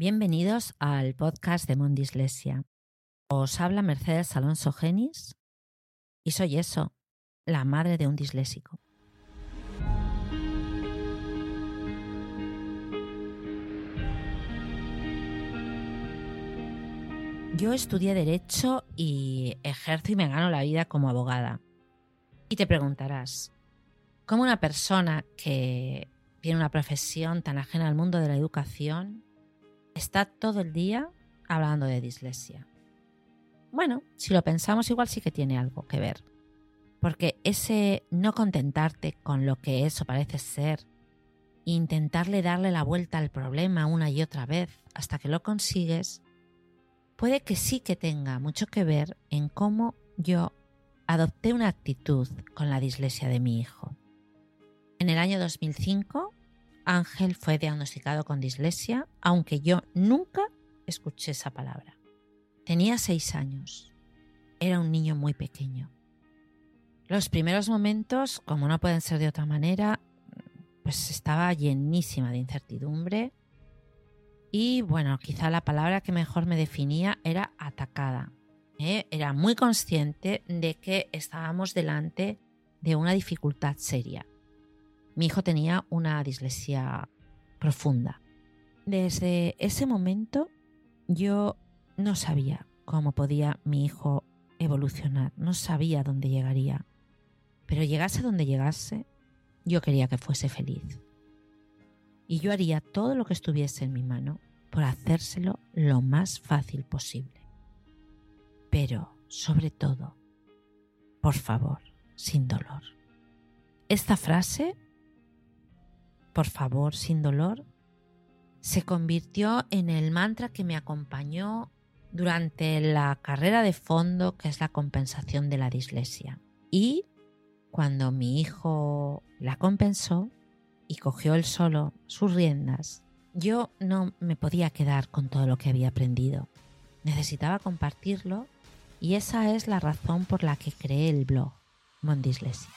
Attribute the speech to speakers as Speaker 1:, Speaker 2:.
Speaker 1: Bienvenidos al podcast de Mondislesia. Os habla Mercedes Alonso Genis y soy eso, la madre de un disléxico. Yo estudié Derecho y ejerzo y me gano la vida como abogada. Y te preguntarás, ¿cómo una persona que tiene una profesión tan ajena al mundo de la educación está todo el día hablando de dislexia? Bueno, si lo pensamos igual sí que tiene algo que ver. Porque ese no contentarte con lo que eso parece ser, intentarle darle la vuelta al problema una y otra vez hasta que lo consigues, puede que sí que tenga mucho que ver en cómo yo adopté una actitud con la dislexia de mi hijo. En el año 2005, Ángel fue diagnosticado con dislexia, aunque yo nunca escuché esa palabra. Tenía seis años. Era un niño muy pequeño. Los primeros momentos, como no pueden ser de otra manera, pues estaba llenísima de incertidumbre y bueno, quizá la palabra que mejor me definía era atacada. ¿eh? Era muy consciente de que estábamos delante de una dificultad seria. Mi hijo tenía una dislexia profunda. Desde ese momento yo no sabía cómo podía mi hijo evolucionar, no sabía dónde llegaría. Pero llegase donde llegase, yo quería que fuese feliz. Y yo haría todo lo que estuviese en mi mano por hacérselo lo más fácil posible. Pero, sobre todo, por favor, sin dolor. Esta frase, por favor, sin dolor, se convirtió en el mantra que me acompañó durante la carrera de fondo que es la compensación de la dislexia. Y cuando mi hijo la compensó y cogió él solo sus riendas, yo no me podía quedar con todo lo que había aprendido. Necesitaba compartirlo y esa es la razón por la que creé el blog Mondislesia.